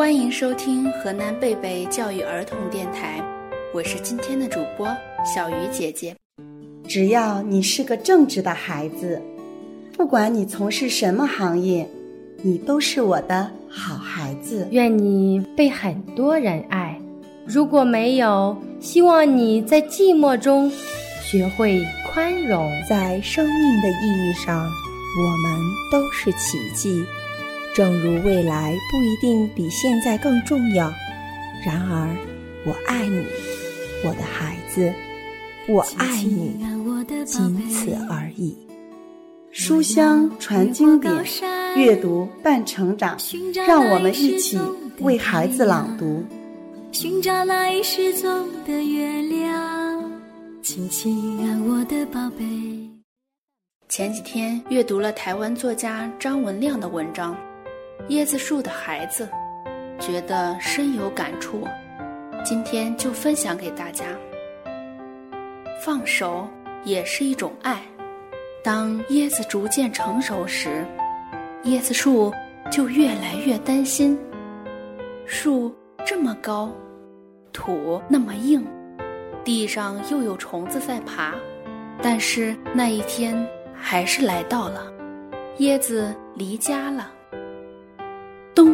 欢迎收听河南贝贝教育儿童电台，我是今天的主播小鱼姐姐。只要你是个正直的孩子，不管你从事什么行业，你都是我的好孩子。愿你被很多人爱。如果没有，希望你在寂寞中学会宽容。在生命的意义上，我们都是奇迹。正如未来不一定比现在更重要，然而，我爱你，我的孩子，我爱你，仅此而已。书香传经典，阅读伴成长。让我们一起为孩子朗读。寻找那已失踪的月亮，亲亲啊，我的宝贝。前几天阅读了台湾作家张文亮的文章。椰子树的孩子，觉得深有感触，今天就分享给大家。放手也是一种爱。当椰子逐渐成熟时，椰子树就越来越担心。树这么高，土那么硬，地上又有虫子在爬，但是那一天还是来到了。椰子离家了。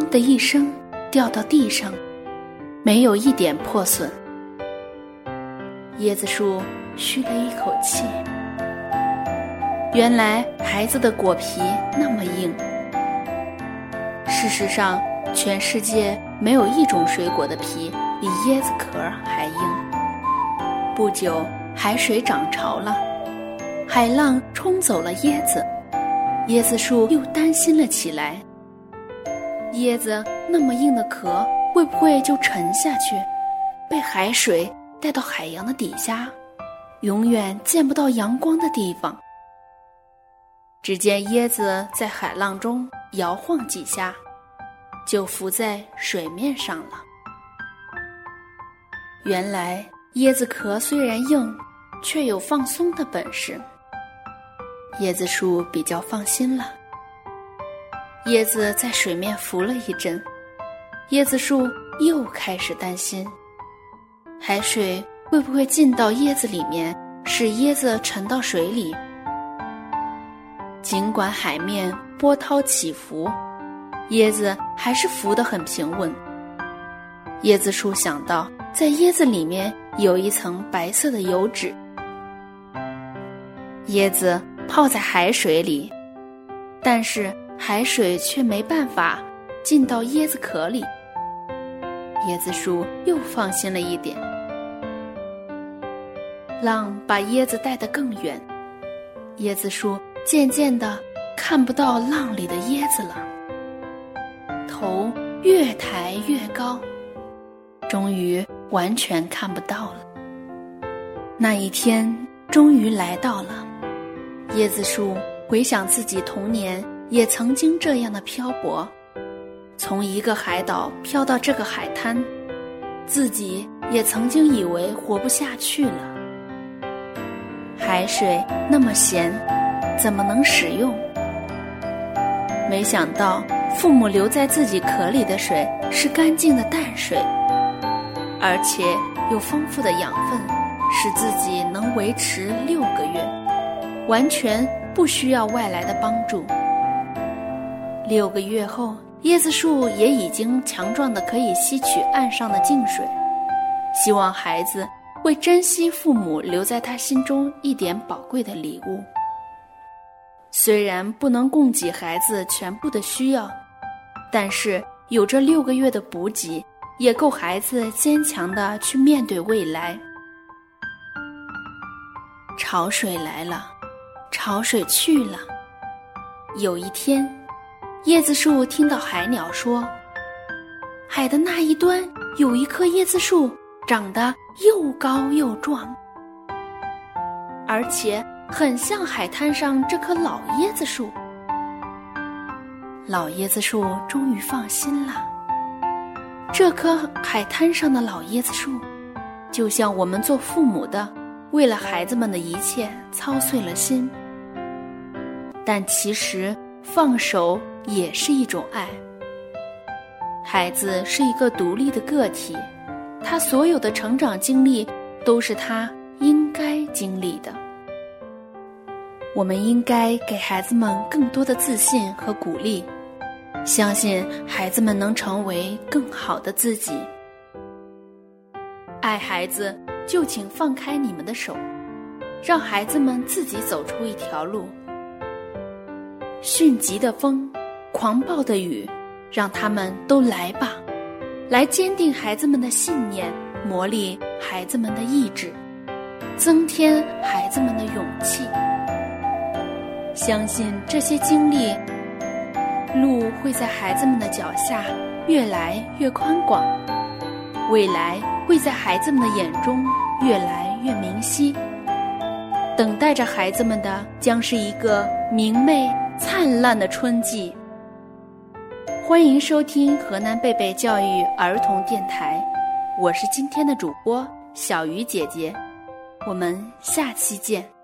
的一声，掉到地上，没有一点破损。椰子树吁了一口气。原来孩子的果皮那么硬。事实上，全世界没有一种水果的皮比椰子壳还硬。不久，海水涨潮了，海浪冲走了椰子，椰子树又担心了起来。椰子那么硬的壳，会不会就沉下去，被海水带到海洋的底下，永远见不到阳光的地方？只见椰子在海浪中摇晃几下，就浮在水面上了。原来椰子壳虽然硬，却有放松的本事。椰子树比较放心了。椰子在水面浮了一阵，椰子树又开始担心：海水会不会进到椰子里面，使椰子沉到水里？尽管海面波涛起伏，椰子还是浮得很平稳。椰子树想到，在椰子里面有一层白色的油脂。椰子泡在海水里，但是。海水却没办法进到椰子壳里，椰子树又放心了一点。浪把椰子带得更远，椰子树渐渐的看不到浪里的椰子了，头越抬越高，终于完全看不到了。那一天终于来到了，椰子树回想自己童年。也曾经这样的漂泊，从一个海岛漂到这个海滩，自己也曾经以为活不下去了。海水那么咸，怎么能使用？没想到父母留在自己壳里的水是干净的淡水，而且有丰富的养分，使自己能维持六个月，完全不需要外来的帮助。六个月后，椰子树也已经强壮的可以吸取岸上的净水。希望孩子会珍惜父母留在他心中一点宝贵的礼物。虽然不能供给孩子全部的需要，但是有这六个月的补给，也够孩子坚强的去面对未来。潮水来了，潮水去了。有一天。椰子树听到海鸟说：“海的那一端有一棵椰子树，长得又高又壮，而且很像海滩上这棵老椰子树。”老椰子树终于放心了。这棵海滩上的老椰子树，就像我们做父母的，为了孩子们的一切操碎了心。但其实放手。也是一种爱。孩子是一个独立的个体，他所有的成长经历都是他应该经历的。我们应该给孩子们更多的自信和鼓励，相信孩子们能成为更好的自己。爱孩子，就请放开你们的手，让孩子们自己走出一条路。迅疾的风，狂暴的雨。让他们都来吧，来坚定孩子们的信念，磨砺孩子们的意志，增添孩子们的勇气。相信这些经历，路会在孩子们的脚下越来越宽广，未来会在孩子们的眼中越来越明晰。等待着孩子们的，将是一个明媚灿烂的春季。欢迎收听河南贝贝教育儿童电台，我是今天的主播小鱼姐姐，我们下期见。